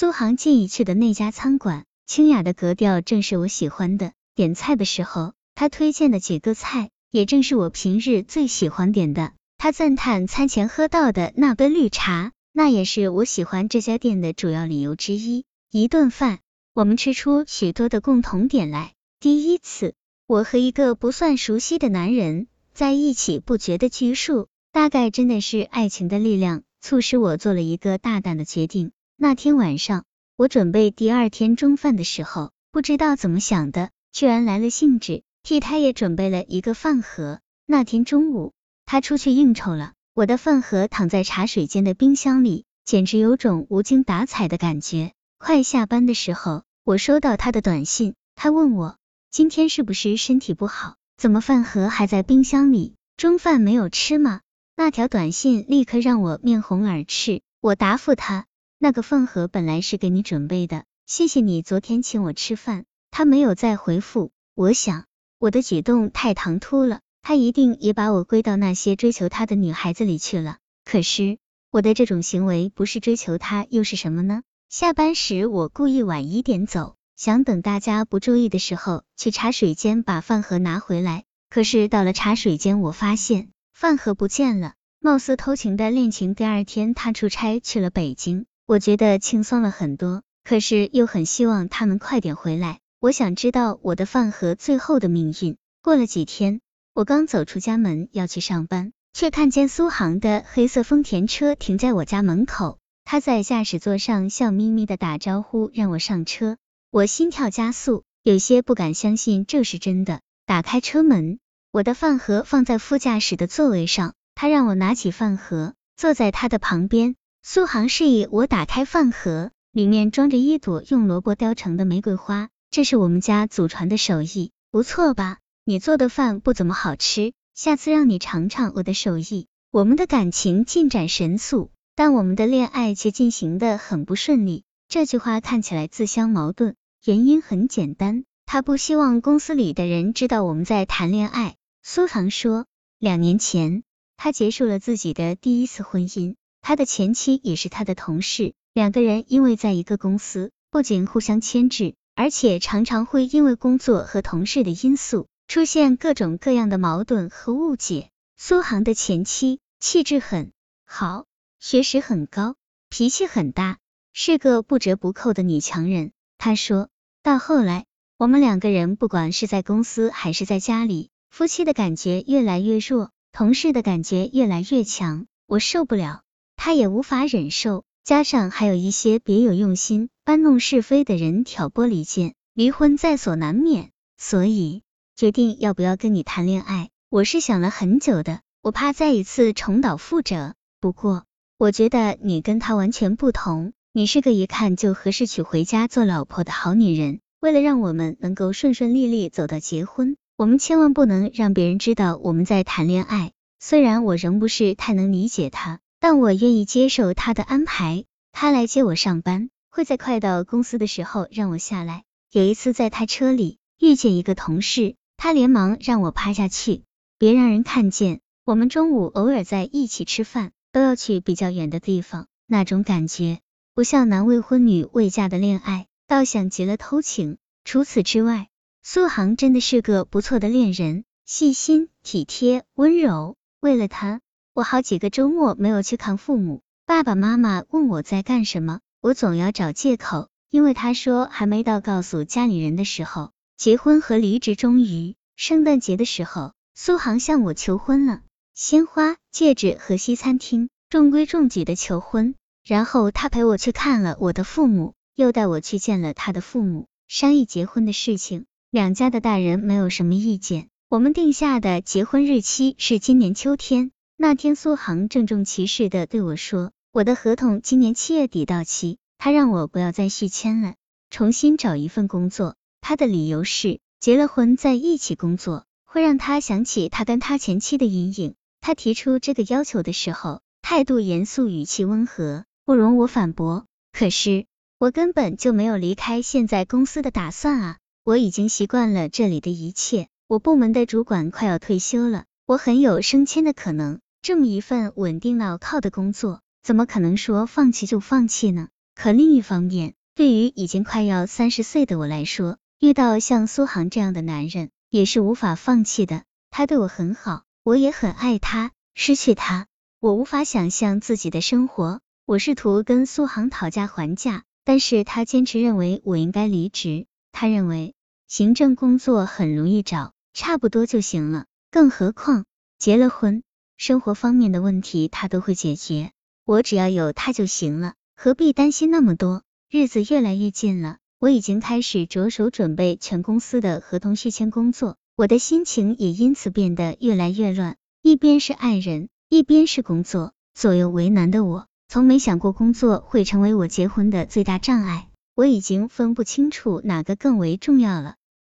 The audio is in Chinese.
苏杭建议去的那家餐馆，清雅的格调正是我喜欢的。点菜的时候，他推荐的几个菜，也正是我平日最喜欢点的。他赞叹餐前喝到的那杯绿茶，那也是我喜欢这家店的主要理由之一。一顿饭，我们吃出许多的共同点来。第一次，我和一个不算熟悉的男人在一起不觉得拘束，大概真的是爱情的力量，促使我做了一个大胆的决定。那天晚上，我准备第二天中饭的时候，不知道怎么想的，居然来了兴致，替他也准备了一个饭盒。那天中午，他出去应酬了，我的饭盒躺在茶水间的冰箱里，简直有种无精打采的感觉。快下班的时候，我收到他的短信，他问我今天是不是身体不好，怎么饭盒还在冰箱里，中饭没有吃吗？那条短信立刻让我面红耳赤，我答复他。那个饭盒本来是给你准备的，谢谢你昨天请我吃饭。他没有再回复，我想我的举动太唐突了，他一定也把我归到那些追求他的女孩子里去了。可是我的这种行为不是追求他又是什么呢？下班时我故意晚一点走，想等大家不注意的时候去茶水间把饭盒拿回来。可是到了茶水间，我发现饭盒不见了，貌似偷情的恋情第二天他出差去了北京。我觉得轻松了很多，可是又很希望他能快点回来。我想知道我的饭盒最后的命运。过了几天，我刚走出家门要去上班，却看见苏杭的黑色丰田车停在我家门口。他在驾驶座上笑眯眯的打招呼，让我上车。我心跳加速，有些不敢相信这是真的。打开车门，我的饭盒放在副驾驶的座位上，他让我拿起饭盒，坐在他的旁边。苏杭示意我打开饭盒，里面装着一朵用萝卜雕成的玫瑰花，这是我们家祖传的手艺，不错吧？你做的饭不怎么好吃，下次让你尝尝我的手艺。我们的感情进展神速，但我们的恋爱却进行的很不顺利。这句话看起来自相矛盾，原因很简单，他不希望公司里的人知道我们在谈恋爱。苏杭说，两年前他结束了自己的第一次婚姻。他的前妻也是他的同事，两个人因为在一个公司，不仅互相牵制，而且常常会因为工作和同事的因素出现各种各样的矛盾和误解。苏杭的前妻气质很好，学识很高，脾气很大，是个不折不扣的女强人。他说到后来，我们两个人不管是在公司还是在家里，夫妻的感觉越来越弱，同事的感觉越来越强，我受不了。他也无法忍受，加上还有一些别有用心、搬弄是非的人挑拨离间，离婚在所难免。所以决定要不要跟你谈恋爱，我是想了很久的，我怕再一次重蹈覆辙。不过我觉得你跟他完全不同，你是个一看就合适娶回家做老婆的好女人。为了让我们能够顺顺利利走到结婚，我们千万不能让别人知道我们在谈恋爱。虽然我仍不是太能理解他。但我愿意接受他的安排，他来接我上班，会在快到公司的时候让我下来。有一次在他车里遇见一个同事，他连忙让我趴下去，别让人看见。我们中午偶尔在一起吃饭，都要去比较远的地方，那种感觉不像男未婚女未嫁的恋爱，倒像极了偷情。除此之外，苏杭真的是个不错的恋人，细心、体贴、温柔。为了他。我好几个周末没有去看父母，爸爸妈妈问我在干什么，我总要找借口，因为他说还没到告诉家里人的时候。结婚和离职终于，圣诞节的时候，苏杭向我求婚了，鲜花、戒指和西餐厅，中规中矩的求婚。然后他陪我去看了我的父母，又带我去见了他的父母，商议结婚的事情。两家的大人没有什么意见，我们定下的结婚日期是今年秋天。那天，苏杭郑重其事的对我说：“我的合同今年七月底到期，他让我不要再续签了，重新找一份工作。他的理由是，结了婚在一起工作会让他想起他跟他前妻的阴影。他提出这个要求的时候，态度严肃，语气温和，不容我反驳。可是，我根本就没有离开现在公司的打算啊！我已经习惯了这里的一切，我部门的主管快要退休了，我很有升迁的可能。”这么一份稳定牢靠的工作，怎么可能说放弃就放弃呢？可另一方面，对于已经快要三十岁的我来说，遇到像苏杭这样的男人也是无法放弃的。他对我很好，我也很爱他。失去他，我无法想象自己的生活。我试图跟苏杭讨价还价，但是他坚持认为我应该离职。他认为行政工作很容易找，差不多就行了。更何况结了婚，生活方面的问题他都会解决。我只要有他就行了，何必担心那么多？日子越来越近了，我已经开始着手准备全公司的合同续签工作，我的心情也因此变得越来越乱。一边是爱人，一边是工作，左右为难的我。从没想过工作会成为我结婚的最大障碍，我已经分不清楚哪个更为重要了。